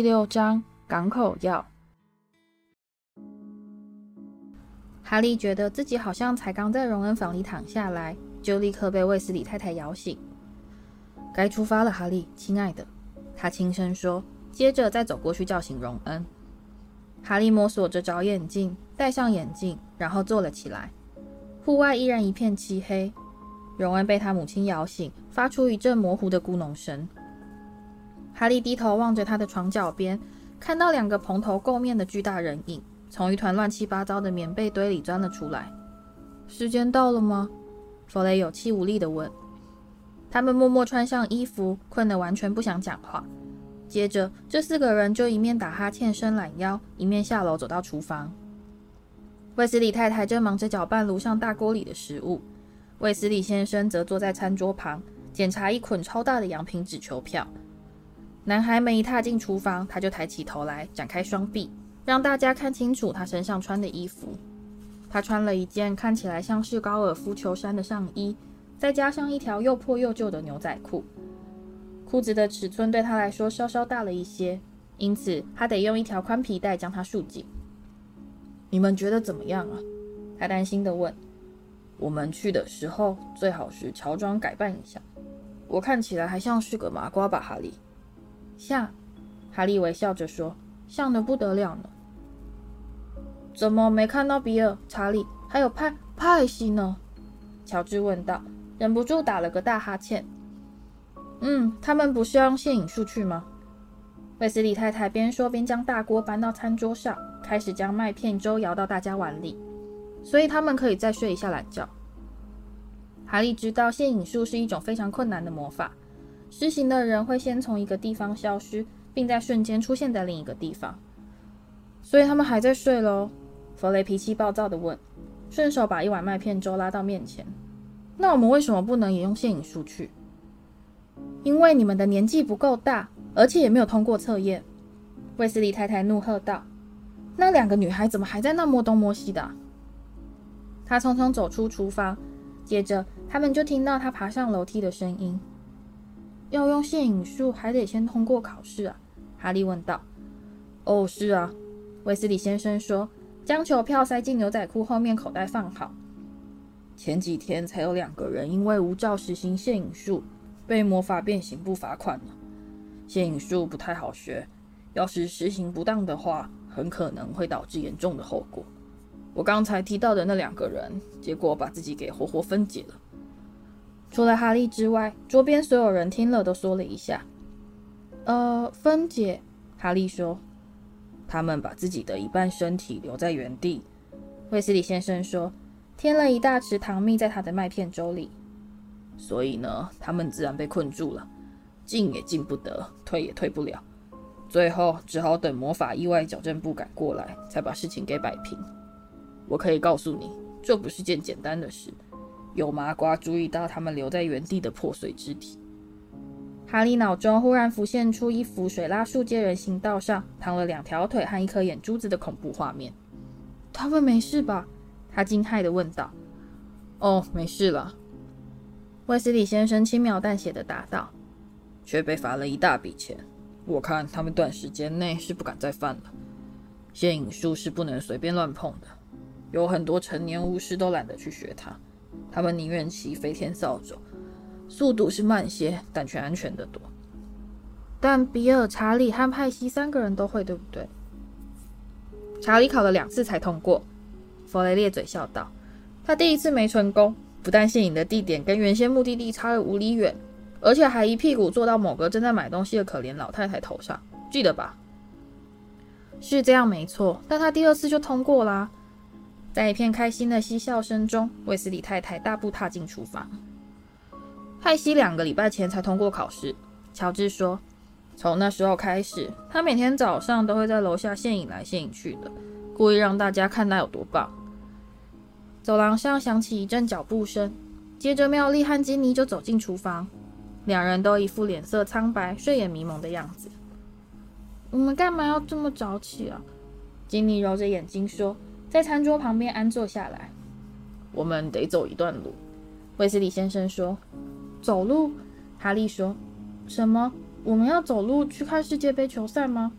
第六章港口药。哈利觉得自己好像才刚在荣恩房里躺下来，就立刻被卫斯理太太摇醒。该出发了，哈利，亲爱的，他轻声说，接着再走过去叫醒荣恩。哈利摸索着找眼镜，戴上眼镜，然后坐了起来。户外依然一片漆黑。荣恩被他母亲摇醒，发出一阵模糊的咕哝声。哈利低头望着他的床脚边，看到两个蓬头垢面的巨大人影。从一团乱七八糟的棉被堆里钻了出来。时间到了吗？弗雷有气无力地问。他们默默穿上衣服，困得完全不想讲话。接着，这四个人就一面打哈欠伸懒腰，一面下楼走到厨房。卫斯理太太正忙着搅拌炉上大锅里的食物，卫斯理先生则坐在餐桌旁，检查一捆超大的羊皮纸球票。男孩们一踏进厨房，他就抬起头来，展开双臂。让大家看清楚他身上穿的衣服。他穿了一件看起来像是高尔夫球衫的上衣，再加上一条又破又旧的牛仔裤。裤子的尺寸对他来说稍稍大了一些，因此他得用一条宽皮带将它束紧。你们觉得怎么样啊？他担心地问。我们去的时候最好是乔装改扮一下。我看起来还像是个麻瓜吧，哈利？像。哈利微笑着说。像得不得了呢？怎么没看到比尔、查理还有派派西呢？乔治问道，忍不住打了个大哈欠。嗯，他们不是要用现影术去吗？卫斯理太太边说边将大锅搬到餐桌上，开始将麦片粥舀到大家碗里，所以他们可以再睡一下懒觉。哈利知道现影术是一种非常困难的魔法，施行的人会先从一个地方消失。并在瞬间出现在另一个地方，所以他们还在睡喽。弗雷脾气暴躁地问，顺手把一碗麦片粥拉到面前。那我们为什么不能也用现影术去？因为你们的年纪不够大，而且也没有通过测验。卫斯理太太怒喝道：“那两个女孩怎么还在那摸东摸西的？”他匆匆走出厨房，接着他们就听到他爬上楼梯的声音。要用现影术，还得先通过考试啊？哈利问道。哦，是啊，卫斯理先生说，将球票塞进牛仔裤后面口袋放好。前几天才有两个人因为无照实行现影术，被魔法变形部罚款了。现影术不太好学，要是实行不当的话，很可能会导致严重的后果。我刚才提到的那两个人，结果把自己给活活分解了。除了哈利之外，桌边所有人听了都说了一下。呃，分解，哈利说。他们把自己的一半身体留在原地。卫斯理先生说，添了一大匙糖蜜在他的麦片粥里。所以呢，他们自然被困住了，进也进不得，退也退不了。最后只好等魔法意外矫正部赶过来，才把事情给摆平。我可以告诉你，这不是件简单的事。有麻瓜注意到他们留在原地的破碎肢体。哈利脑中忽然浮现出一幅水拉树街人行道上躺了两条腿和一颗眼珠子的恐怖画面。他们没事吧？他惊骇地问道。哦，没事了。威斯理先生轻描淡写地答道。却被罚了一大笔钱。我看他们短时间内是不敢再犯了。现影术是不能随便乱碰的，有很多成年巫师都懒得去学它。他们宁愿骑飞天扫帚，速度是慢些，但却安全得多。但比尔、查理和派西三个人都会，对不对？查理考了两次才通过。弗雷咧嘴笑道：“他第一次没成功，不但现影的地点跟原先目的地差了五里远，而且还一屁股坐到某个正在买东西的可怜老太太头上，记得吧？”是这样没错，但他第二次就通过啦。在一片开心的嬉笑声中，卫斯理太太大步踏进厨房。派西两个礼拜前才通过考试，乔治说。从那时候开始，他每天早上都会在楼下现影来现影去的，故意让大家看他有多棒。走廊上响起一阵脚步声，接着妙丽和金妮就走进厨房，两人都一副脸色苍白、睡眼迷蒙的样子。我们干嘛要这么早起啊？金妮揉着眼睛说。在餐桌旁边安坐下来，我们得走一段路。卫斯理先生说：“走路。”哈利说：“什么？我们要走路去看世界杯球赛吗？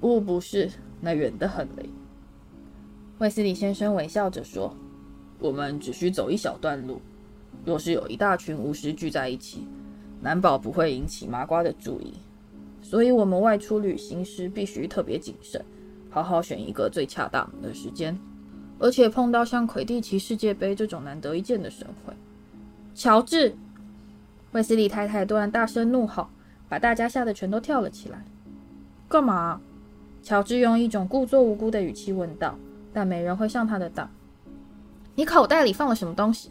不，不是，那远得很嘞。卫斯理先生微笑着说：“我们只需走一小段路。若是有一大群巫师聚在一起，难保不会引起麻瓜的注意。所以，我们外出旅行时必须特别谨慎，好好选一个最恰当的时间。而且，碰到像魁地奇世界杯这种难得一见的盛会，乔治，卫斯理太太突然大声怒吼，把大家吓得全都跳了起来。干嘛？乔治用一种故作无辜的语气问道。但没人会上他的当。你口袋里放了什么东西？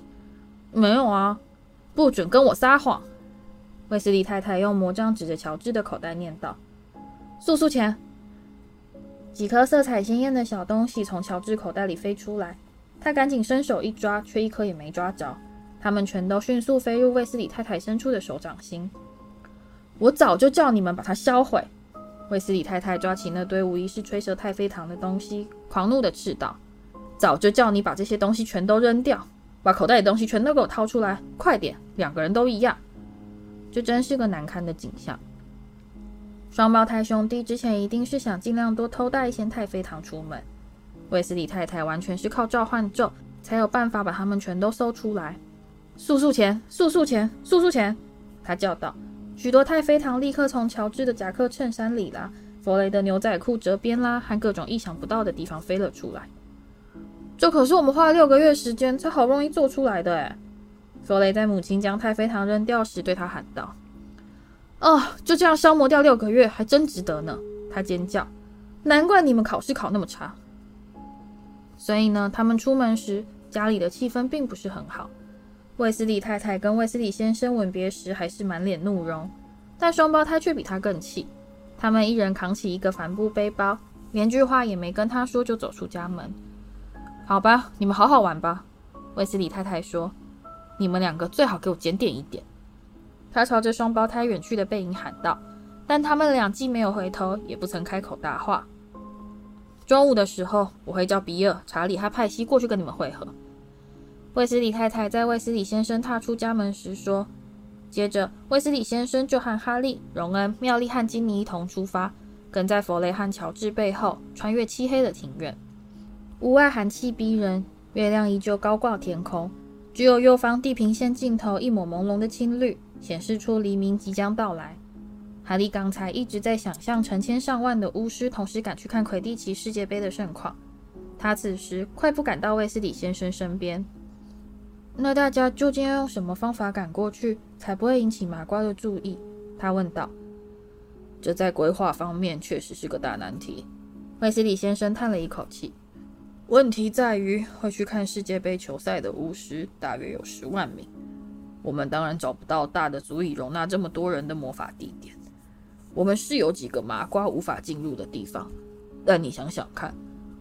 没有啊！不准跟我撒谎！卫斯理太太用魔杖指着乔治的口袋念道：“速速钱！”几颗色彩鲜艳的小东西从乔治口袋里飞出来，他赶紧伸手一抓，却一颗也没抓着。它们全都迅速飞入卫斯理太太伸出的手掌心。我早就叫你们把它销毁！卫斯理太太抓起那堆无疑是吹蛇太妃糖的东西，狂怒地斥道：“早就叫你把这些东西全都扔掉，把口袋里的东西全都给我掏出来，快点！两个人都一样。”这真是个难看的景象。双胞胎兄弟之前一定是想尽量多偷带一些太妃糖出门。卫斯理太太完全是靠召唤咒才有办法把他们全都搜出来。速速前！速速前！速速前！他叫道。许多太妃糖立刻从乔治的夹克衬衫里啦，弗雷的牛仔裤折边啦，和各种意想不到的地方飞了出来。这可是我们花了六个月时间才好不容易做出来的诶。弗雷在母亲将太妃糖扔掉时对他喊道：“哦，就这样消磨掉六个月，还真值得呢！”他尖叫：“难怪你们考试考那么差。”所以呢，他们出门时家里的气氛并不是很好。卫斯理太太跟卫斯理先生吻别时还是满脸怒容，但双胞胎却比他更气。他们一人扛起一个帆布背包，连句话也没跟他说就走出家门。好吧，你们好好玩吧。卫斯理太太说：“你们两个最好给我检点一点。”他朝着双胞胎远去的背影喊道，但他们俩既没有回头，也不曾开口答话。中午的时候，我会叫比尔、查理和派西过去跟你们会合。卫斯理太太在卫斯理先生踏出家门时说：“接着，卫斯理先生就和哈利、荣恩、妙丽和金妮一同出发，跟在弗雷和乔治背后，穿越漆黑的庭院。屋外寒气逼人，月亮依旧高挂天空，只有右方地平线尽头一抹朦胧的青绿，显示出黎明即将到来。哈利刚才一直在想象成千上万的巫师同时赶去看魁地奇世界杯的盛况，他此时快步赶到卫斯理先生身边。”那大家究竟要用什么方法赶过去，才不会引起麻瓜的注意？他问道。这在规划方面确实是个大难题。卫斯理先生叹了一口气。问题在于，会去看世界杯球赛的巫师大约有十万名。我们当然找不到大的足以容纳这么多人的魔法地点。我们是有几个麻瓜无法进入的地方，但你想想看。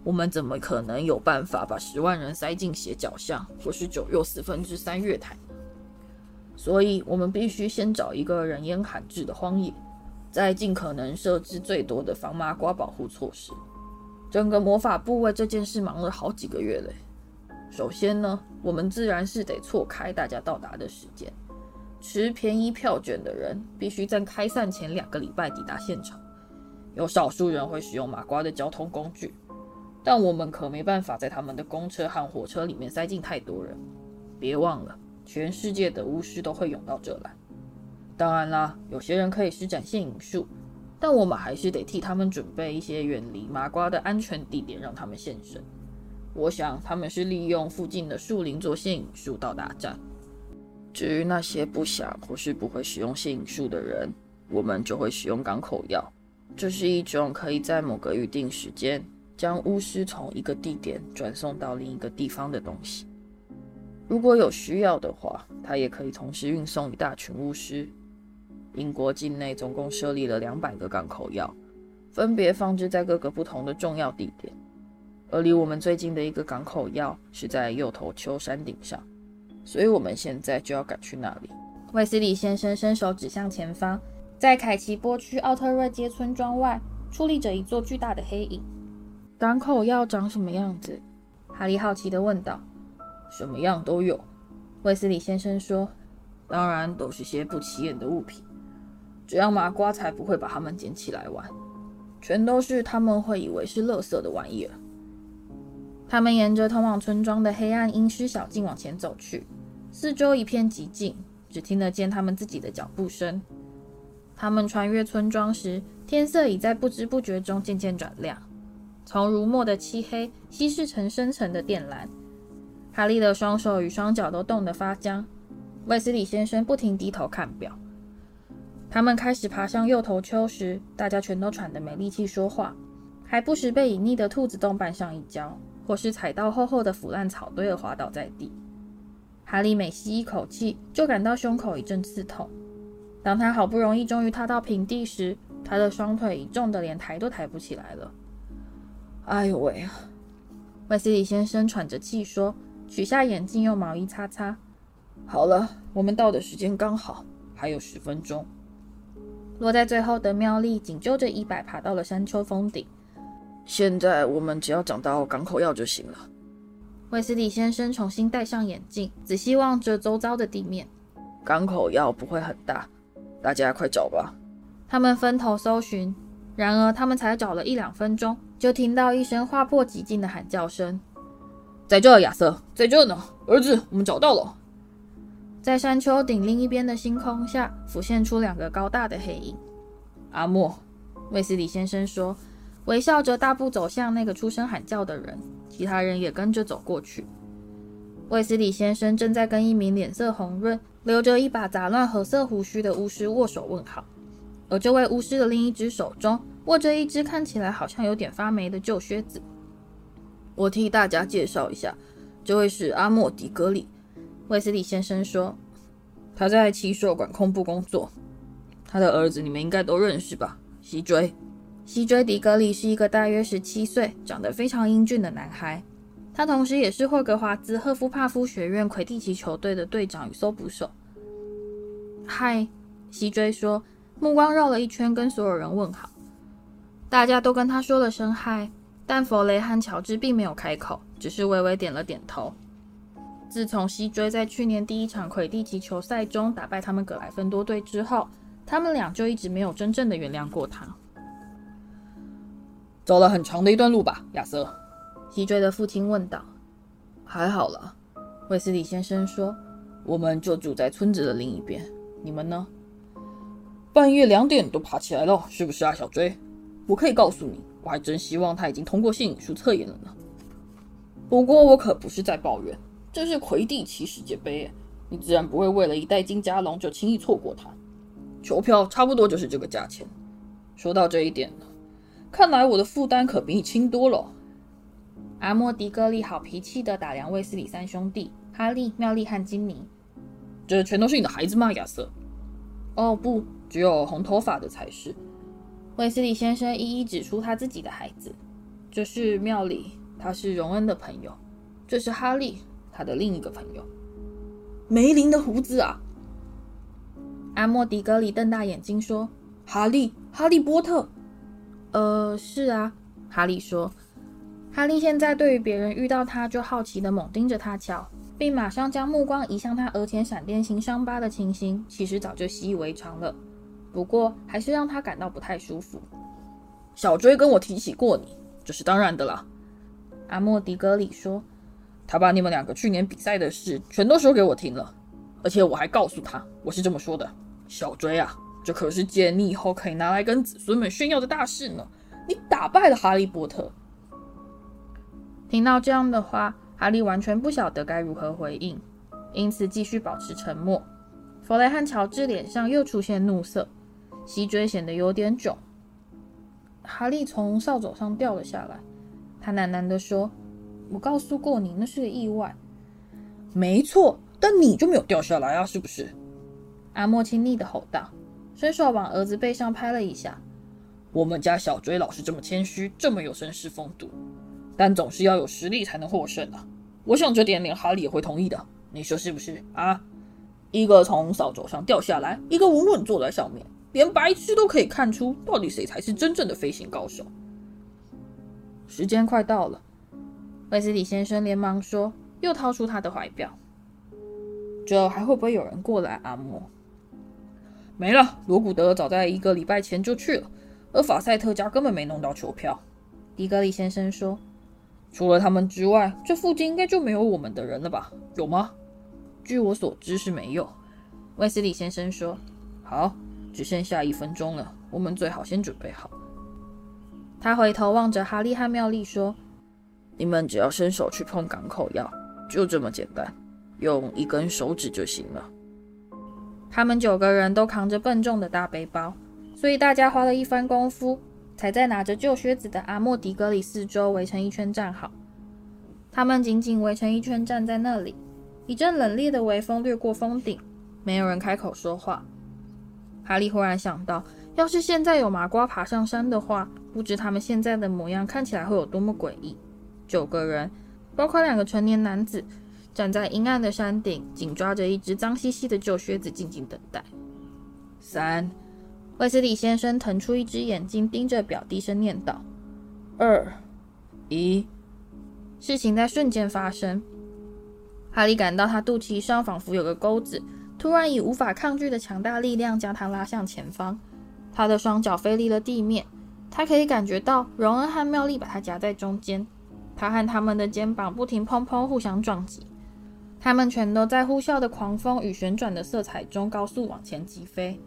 我们怎么可能有办法把十万人塞进斜角巷或是九又四分之三月台？所以，我们必须先找一个人烟罕至的荒野，再尽可能设置最多的防麻瓜保护措施。整个魔法部为这件事忙了好几个月嘞。首先呢，我们自然是得错开大家到达的时间。持便宜票券的人必须在开散前两个礼拜抵达现场。有少数人会使用麻瓜的交通工具。但我们可没办法在他们的公车和火车里面塞进太多人。别忘了，全世界的巫师都会涌到这来。当然啦，有些人可以施展现影术，但我们还是得替他们准备一些远离麻瓜的安全地点，让他们现身。我想他们是利用附近的树林做吸引术到达站。至于那些不想或是不会使用吸引术的人，我们就会使用港口药。这是一种可以在某个预定时间。将巫师从一个地点转送到另一个地方的东西，如果有需要的话，它也可以同时运送一大群巫师。英国境内总共设立了两百个港口药，分别放置在各个不同的重要地点。而离我们最近的一个港口要是在右头丘山顶上，所以我们现在就要赶去那里。卫斯理先生伸手指向前方，在凯奇波区奥特瑞街村庄外矗立着一座巨大的黑影。港口要长什么样子？哈利好奇地问道。什么样都有，卫斯理先生说。当然都是些不起眼的物品。这样麻瓜才不会把它们捡起来玩，全都是他们会以为是垃圾的玩意儿。他们沿着通往村庄的黑暗阴湿小径往前走去，四周一片寂静，只听得见他们自己的脚步声。他们穿越村庄时，天色已在不知不觉中渐渐转亮，从如墨的漆黑稀释成深沉的靛蓝。哈利的双手与双脚都冻得发僵。卫斯理先生不停低头看表。他们开始爬上右头丘时，大家全都喘得没力气说话，还不时被隐匿的兔子洞绊上一跤，或是踩到厚厚的腐烂草堆而滑倒在地。哈利每吸一口气，就感到胸口一阵刺痛。当他好不容易终于踏到平地时，他的双腿已重得连抬都抬不起来了。哎呦喂啊！卫斯里先生喘着气说，取下眼镜用毛衣擦擦。好了，我们到的时间刚好，还有十分钟。落在最后的妙丽紧揪着衣摆爬到了山丘峰顶。现在我们只要找到港口药就行了。卫斯理先生重新戴上眼镜，仔细望着周遭的地面。港口药不会很大，大家快找吧。他们分头搜寻，然而他们才找了一两分钟，就听到一声划破寂静的喊叫声：“在这，亚瑟，在这呢，儿子，我们找到了。”在山丘顶另一边的星空下，浮现出两个高大的黑影。阿莫，卫斯理先生说，微笑着大步走向那个出声喊叫的人，其他人也跟着走过去。卫斯理先生正在跟一名脸色红润、留着一把杂乱褐色胡须的巫师握手问好，而这位巫师的另一只手中握着一只看起来好像有点发霉的旧靴子。我替大家介绍一下，这位是阿莫·迪格里。卫斯理先生说：“他在奇兽管控部工作。他的儿子你们应该都认识吧？西追。西追·迪格里是一个大约十七岁、长得非常英俊的男孩。他同时也是霍格华兹赫夫帕夫学院魁地奇球队的队长与搜捕手。”嗨，西追说，目光绕了一圈，跟所有人问好。大家都跟他说了声嗨，但弗雷和乔治并没有开口，只是微微点了点头。自从西追在去年第一场魁地奇球赛中打败他们葛莱芬多队之后，他们俩就一直没有真正的原谅过他。走了很长的一段路吧，亚瑟？西追的父亲问道。还好了，卫斯理先生说。我们就住在村子的另一边。你们呢？半夜两点都爬起来了，是不是啊，小追？我可以告诉你，我还真希望他已经通过性瘾术测验了呢。不过我可不是在抱怨。这是魁地奇世界杯，你自然不会为了一袋金加龙就轻易错过它。球票差不多就是这个价钱。说到这一点，看来我的负担可比你轻多了。阿莫迪格利好脾气的打量卫斯理三兄弟哈利、妙丽和金妮。这全都是你的孩子吗，亚瑟？哦，不，只有红头发的才是。卫斯理先生一一指出他自己的孩子。这是妙丽，他是荣恩的朋友。这是哈利。他的另一个朋友，梅林的胡子啊！阿莫迪格里瞪大眼睛说：“哈利，哈利波特。”呃，是啊，哈利说。哈利现在对于别人遇到他就好奇地猛盯着他瞧，并马上将目光移向他额前闪电形伤疤的情形，其实早就习以为常了。不过还是让他感到不太舒服。小追跟我提起过你，这是当然的啦。阿莫迪格里说。他把你们两个去年比赛的事全都说给我听了，而且我还告诉他，我是这么说的：小追啊，这可是件你以后可以拿来跟子孙们炫耀的大事呢。你打败了哈利波特。听到这样的话，哈利完全不晓得该如何回应，因此继续保持沉默。弗雷和乔治脸上又出现怒色，西追显得有点窘。哈利从扫帚上掉了下来，他喃喃地说。我告诉过你，那是个意外。没错，但你就没有掉下来啊，是不是？阿莫亲昵地吼道，伸手往儿子背上拍了一下。我们家小追老是这么谦虚，这么有绅士风度，但总是要有实力才能获胜啊。我想这点连哈利也会同意的，你说是不是啊？一个从扫帚上掉下来，一个稳稳坐在上面，连白痴都可以看出到底谁才是真正的飞行高手。时间快到了。卫斯理先生连忙说，又掏出他的怀表。这还会不会有人过来？阿莫，没了。罗古德早在一个礼拜前就去了，而法赛特家根本没弄到球票。迪格里先生说：“除了他们之外，这附近应该就没有我们的人了吧？有吗？”据我所知是没有。威斯里先生说：“好，只剩下一分钟了，我们最好先准备好。”他回头望着哈利和妙丽说：“你们只要伸手去碰港口药，就这么简单，用一根手指就行了。”他们九个人都扛着笨重的大背包，所以大家花了一番功夫，才在拿着旧靴子的阿莫迪格里四周围成一圈站好。他们紧紧围成一圈站在那里，一阵冷冽的微风掠过峰顶，没有人开口说话。哈利忽然想到，要是现在有麻瓜爬上山的话，不知他们现在的模样看起来会有多么诡异。九个人，包括两个成年男子。站在阴暗的山顶，紧抓着一只脏兮兮的旧靴子，静静等待。三，卫斯理先生腾出一只眼睛，盯着表，低声念道：“二，一。”事情在瞬间发生。哈利感到他肚脐上仿佛有个钩子，突然以无法抗拒的强大力量将他拉向前方。他的双脚飞离了地面，他可以感觉到荣恩和妙丽把他夹在中间，他和他们的肩膀不停砰砰互相撞击。他们全都在呼啸的狂风与旋转的色彩中高速往前疾飞。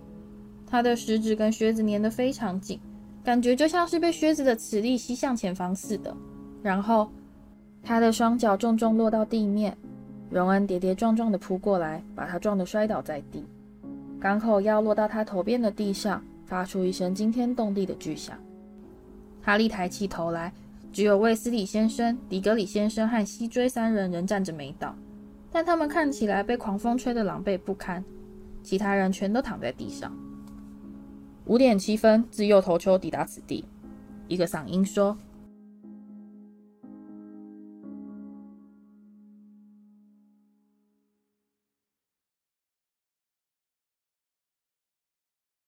他的食指跟靴子粘得非常紧，感觉就像是被靴子的磁力吸向前方似的。然后，他的双脚重重落到地面，荣恩跌跌撞撞地扑过来，把他撞得摔倒在地。港口要落到他头边的地上，发出一声惊天动地的巨响。哈利抬起头来，只有卫斯理先生、迪格里先生和西追三人仍站着没倒。但他们看起来被狂风吹得狼狈不堪，其他人全都躺在地上。五点七分，自右头丘抵达此地。一个嗓音说：“